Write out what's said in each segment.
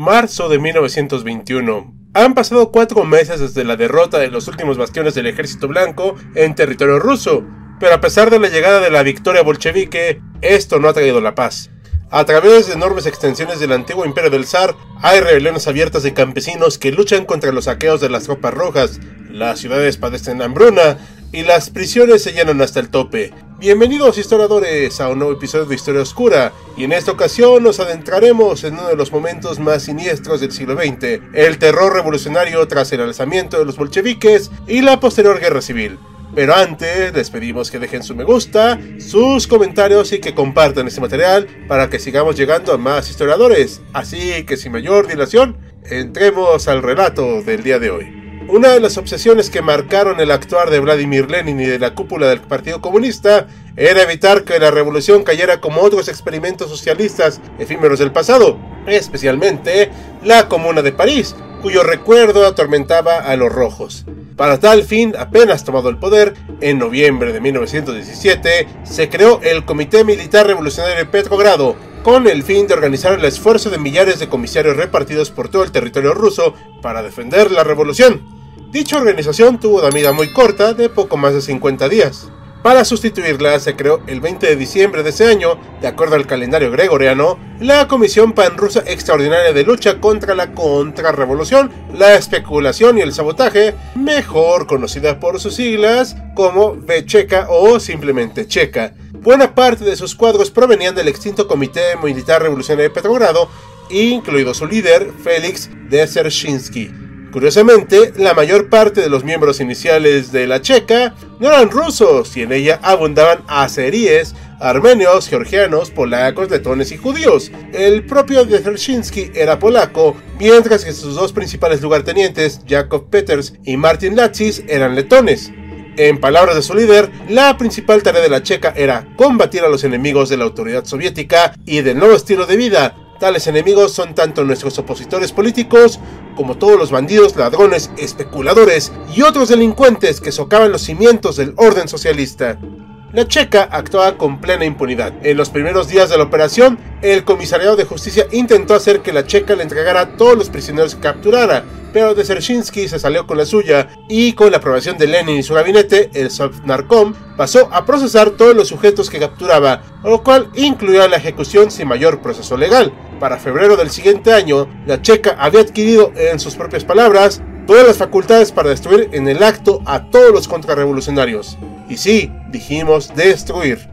Marzo de 1921. Han pasado cuatro meses desde la derrota de los últimos bastiones del ejército blanco en territorio ruso, pero a pesar de la llegada de la victoria bolchevique, esto no ha traído la paz. A través de enormes extensiones del antiguo imperio del zar, hay rebeliones abiertas de campesinos que luchan contra los saqueos de las tropas rojas, las ciudades padecen hambruna y las prisiones se llenan hasta el tope. Bienvenidos historiadores a un nuevo episodio de Historia Oscura, y en esta ocasión nos adentraremos en uno de los momentos más siniestros del siglo XX, el terror revolucionario tras el alzamiento de los bolcheviques y la posterior guerra civil. Pero antes les pedimos que dejen su me gusta, sus comentarios y que compartan este material para que sigamos llegando a más historiadores. Así que sin mayor dilación, entremos al relato del día de hoy. Una de las obsesiones que marcaron el actuar de Vladimir Lenin y de la cúpula del Partido Comunista era evitar que la revolución cayera como otros experimentos socialistas efímeros del pasado, especialmente la Comuna de París, cuyo recuerdo atormentaba a los rojos. Para tal fin, apenas tomado el poder, en noviembre de 1917, se creó el Comité Militar Revolucionario de Petrogrado, con el fin de organizar el esfuerzo de millares de comisarios repartidos por todo el territorio ruso para defender la revolución. Dicha organización tuvo una vida muy corta de poco más de 50 días. Para sustituirla se creó el 20 de diciembre de ese año, de acuerdo al calendario gregoriano, la Comisión Panrusa Extraordinaria de Lucha contra la Contrarrevolución, la Especulación y el Sabotaje, mejor conocida por sus siglas como VCheca o simplemente Checa. Buena parte de sus cuadros provenían del extinto Comité Militar Revolucionario de Petrogrado, incluido su líder, Félix Dzerzhinsky. Curiosamente, la mayor parte de los miembros iniciales de la Checa no eran rusos y en ella abundaban azeríes, armenios, georgianos, polacos, letones y judíos. El propio Dzerzhinsky era polaco, mientras que sus dos principales lugartenientes, Jakov Peters y Martin Latzis, eran letones. En palabras de su líder, la principal tarea de la Checa era combatir a los enemigos de la autoridad soviética y del nuevo estilo de vida, Tales enemigos son tanto nuestros opositores políticos como todos los bandidos, ladrones, especuladores y otros delincuentes que socavan los cimientos del orden socialista. La checa actuaba con plena impunidad. En los primeros días de la operación, el comisariado de justicia intentó hacer que la checa le entregara a todos los prisioneros que capturara, pero Dzerzhinsky se salió con la suya y con la aprobación de Lenin y su gabinete, el Sovnarkom pasó a procesar todos los sujetos que capturaba, lo cual incluyó la ejecución sin mayor proceso legal. Para febrero del siguiente año, la checa había adquirido, en sus propias palabras, todas las facultades para destruir en el acto a todos los contrarrevolucionarios. Y sí, dijimos destruir.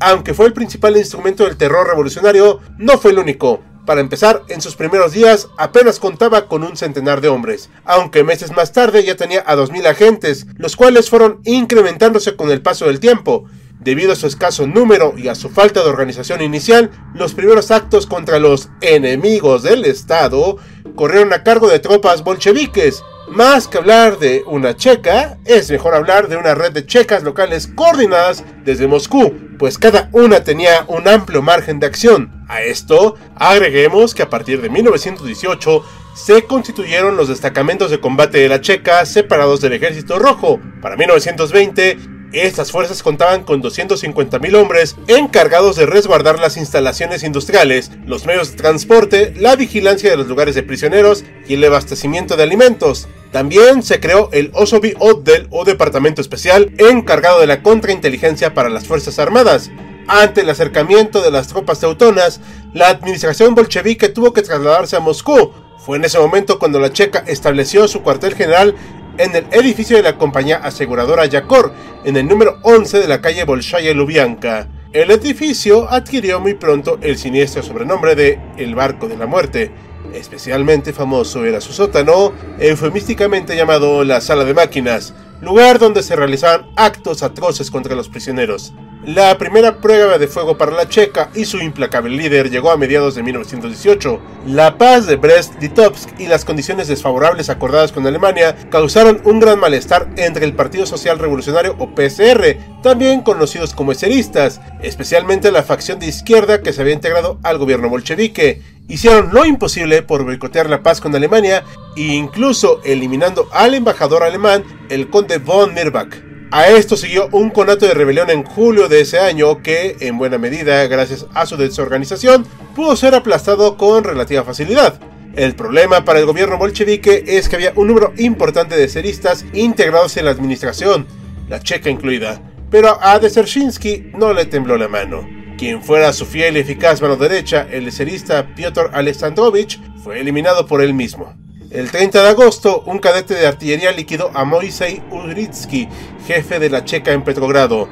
Aunque fue el principal instrumento del terror revolucionario, no fue el único. Para empezar, en sus primeros días apenas contaba con un centenar de hombres, aunque meses más tarde ya tenía a 2.000 agentes, los cuales fueron incrementándose con el paso del tiempo. Debido a su escaso número y a su falta de organización inicial, los primeros actos contra los enemigos del Estado corrieron a cargo de tropas bolcheviques. Más que hablar de una checa, es mejor hablar de una red de checas locales coordinadas desde Moscú, pues cada una tenía un amplio margen de acción. A esto, agreguemos que a partir de 1918 se constituyeron los destacamentos de combate de la Checa separados del Ejército Rojo. Para 1920, estas fuerzas contaban con 250.000 hombres encargados de resguardar las instalaciones industriales, los medios de transporte, la vigilancia de los lugares de prisioneros y el abastecimiento de alimentos. También se creó el Osobi Oddel o Departamento Especial encargado de la contrainteligencia para las Fuerzas Armadas. Ante el acercamiento de las tropas teutonas, la administración bolchevique tuvo que trasladarse a Moscú. Fue en ese momento cuando la Checa estableció su cuartel general en el edificio de la compañía aseguradora Yakor, en el número 11 de la calle Bolshaya Lubyanka. El edificio adquirió muy pronto el siniestro sobrenombre de El Barco de la Muerte. Especialmente famoso era su sótano, eufemísticamente llamado la Sala de Máquinas, lugar donde se realizaban actos atroces contra los prisioneros. La primera prueba de fuego para la Checa y su implacable líder llegó a mediados de 1918. La paz de Brest-Litovsk y las condiciones desfavorables acordadas con Alemania causaron un gran malestar entre el Partido Social Revolucionario o PSR, también conocidos como eseristas, especialmente la facción de izquierda que se había integrado al gobierno bolchevique. Hicieron lo imposible por boicotear la paz con Alemania e incluso eliminando al embajador alemán, el conde von Mirbach. A esto siguió un conato de rebelión en julio de ese año que, en buena medida, gracias a su desorganización, pudo ser aplastado con relativa facilidad. El problema para el gobierno bolchevique es que había un número importante de seristas integrados en la administración, la checa incluida, pero a Desershinsky no le tembló la mano. Quien fuera su fiel y eficaz mano derecha, el serista Piotr Alexandrovich, fue eliminado por él mismo. El 30 de agosto, un cadete de artillería liquidó a Moisei Uritsky, jefe de la Checa en Petrogrado.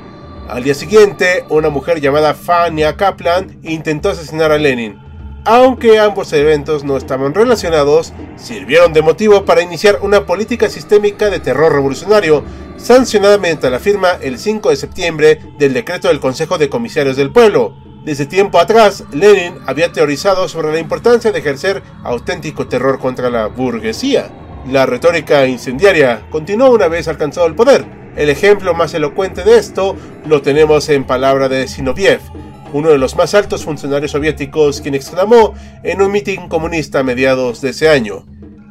Al día siguiente, una mujer llamada Fania Kaplan intentó asesinar a Lenin. Aunque ambos eventos no estaban relacionados, sirvieron de motivo para iniciar una política sistémica de terror revolucionario, sancionada mediante la firma el 5 de septiembre del decreto del Consejo de Comisarios del Pueblo, desde tiempo atrás, Lenin había teorizado sobre la importancia de ejercer auténtico terror contra la burguesía. La retórica incendiaria continuó una vez alcanzado el poder. El ejemplo más elocuente de esto lo tenemos en palabra de Sinoviev, uno de los más altos funcionarios soviéticos, quien exclamó en un mitin comunista a mediados de ese año.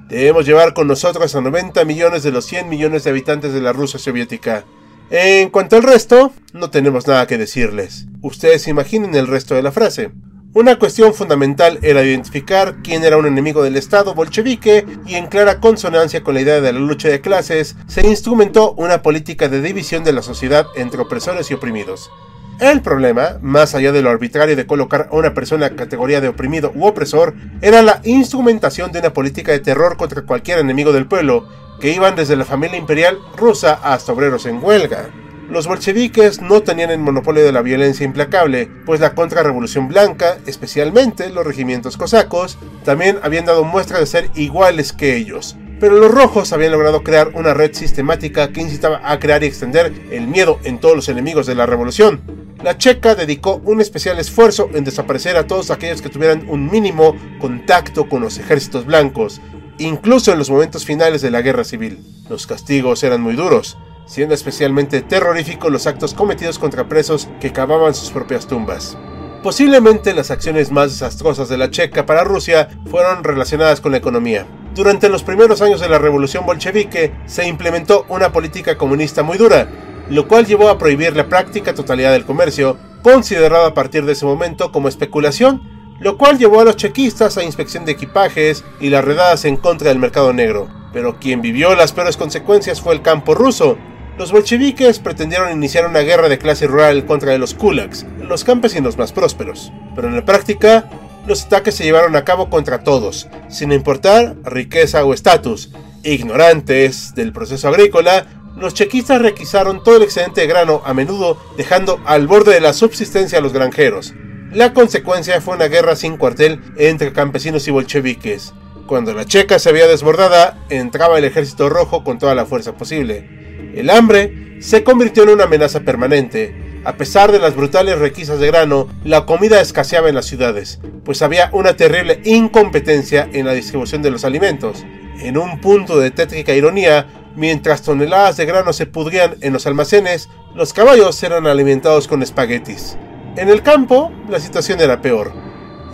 Debemos llevar con nosotros a 90 millones de los 100 millones de habitantes de la Rusia soviética. En cuanto al resto, no tenemos nada que decirles. Ustedes imaginen el resto de la frase. Una cuestión fundamental era identificar quién era un enemigo del Estado bolchevique y en clara consonancia con la idea de la lucha de clases se instrumentó una política de división de la sociedad entre opresores y oprimidos. El problema, más allá de lo arbitrario de colocar a una persona en categoría de oprimido u opresor, era la instrumentación de una política de terror contra cualquier enemigo del pueblo, que iban desde la familia imperial rusa hasta obreros en huelga. Los bolcheviques no tenían el monopolio de la violencia implacable, pues la contrarrevolución blanca, especialmente los regimientos cosacos, también habían dado muestra de ser iguales que ellos. Pero los rojos habían logrado crear una red sistemática que incitaba a crear y extender el miedo en todos los enemigos de la revolución. La checa dedicó un especial esfuerzo en desaparecer a todos aquellos que tuvieran un mínimo contacto con los ejércitos blancos, incluso en los momentos finales de la guerra civil. Los castigos eran muy duros, siendo especialmente terroríficos los actos cometidos contra presos que cavaban sus propias tumbas. Posiblemente las acciones más desastrosas de la Checa para Rusia fueron relacionadas con la economía. Durante los primeros años de la revolución bolchevique se implementó una política comunista muy dura, lo cual llevó a prohibir la práctica totalidad del comercio, considerado a partir de ese momento como especulación lo cual llevó a los chequistas a inspección de equipajes y las redadas en contra del mercado negro. Pero quien vivió las peores consecuencias fue el campo ruso. Los bolcheviques pretendieron iniciar una guerra de clase rural contra los kulaks, los campesinos más prósperos. Pero en la práctica, los ataques se llevaron a cabo contra todos, sin importar riqueza o estatus. Ignorantes del proceso agrícola, los chequistas requisaron todo el excedente de grano, a menudo dejando al borde de la subsistencia a los granjeros. La consecuencia fue una guerra sin cuartel entre campesinos y bolcheviques. Cuando la Checa se había desbordada, entraba el ejército rojo con toda la fuerza posible. El hambre se convirtió en una amenaza permanente. A pesar de las brutales requisas de grano, la comida escaseaba en las ciudades, pues había una terrible incompetencia en la distribución de los alimentos. En un punto de tétrica ironía, mientras toneladas de grano se pudrían en los almacenes, los caballos eran alimentados con espaguetis. En el campo, la situación era peor,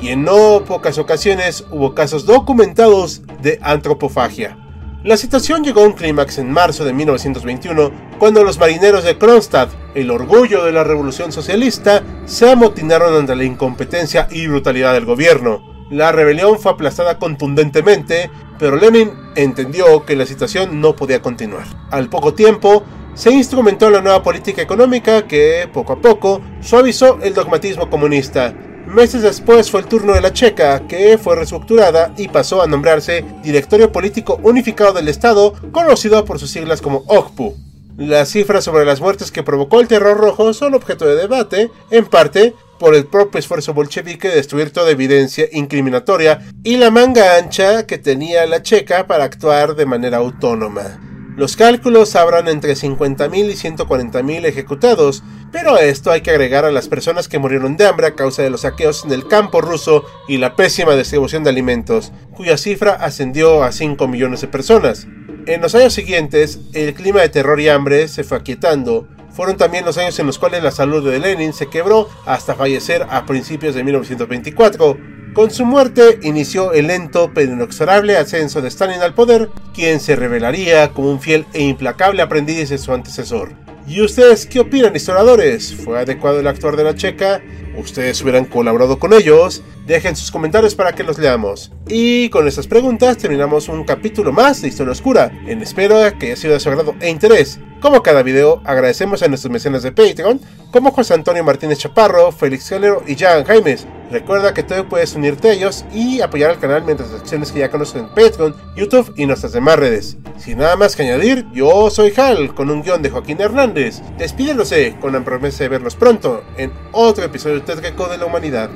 y en no pocas ocasiones hubo casos documentados de antropofagia. La situación llegó a un clímax en marzo de 1921, cuando los marineros de Kronstadt, el orgullo de la revolución socialista, se amotinaron ante la incompetencia y brutalidad del gobierno. La rebelión fue aplastada contundentemente, pero Lenin entendió que la situación no podía continuar. Al poco tiempo, se instrumentó la nueva política económica que, poco a poco, suavizó el dogmatismo comunista. Meses después fue el turno de la Checa, que fue reestructurada y pasó a nombrarse Directorio Político Unificado del Estado, conocido por sus siglas como OGPU. Las cifras sobre las muertes que provocó el terror rojo son objeto de debate, en parte por el propio esfuerzo bolchevique de destruir toda evidencia incriminatoria y la manga ancha que tenía la checa para actuar de manera autónoma. Los cálculos hablan entre 50.000 y 140.000 ejecutados, pero a esto hay que agregar a las personas que murieron de hambre a causa de los saqueos en el campo ruso y la pésima distribución de alimentos, cuya cifra ascendió a 5 millones de personas. En los años siguientes, el clima de terror y hambre se fue aquietando. Fueron también los años en los cuales la salud de Lenin se quebró hasta fallecer a principios de 1924. Con su muerte inició el lento pero inexorable ascenso de Stalin al poder, quien se revelaría como un fiel e implacable aprendiz de su antecesor. ¿Y ustedes qué opinan, historiadores? ¿Fue adecuado el actuar de la checa? ¿Ustedes hubieran colaborado con ellos? Dejen sus comentarios para que los leamos. Y con estas preguntas terminamos un capítulo más de Historia Oscura, en espera que haya sido de su agrado e interés. Como cada video, agradecemos a nuestros mecenas de Patreon, como José Antonio Martínez Chaparro, Félix Calero y Jan Jaimes. Recuerda que tú puedes unirte a ellos y apoyar al canal mientras acciones que ya conocen en Patreon, YouTube y nuestras demás redes. Sin nada más que añadir, yo soy Hal, con un guion de Joaquín Hernández. Despídense con la promesa de verlos pronto en otro episodio de Tetraco de la Humanidad.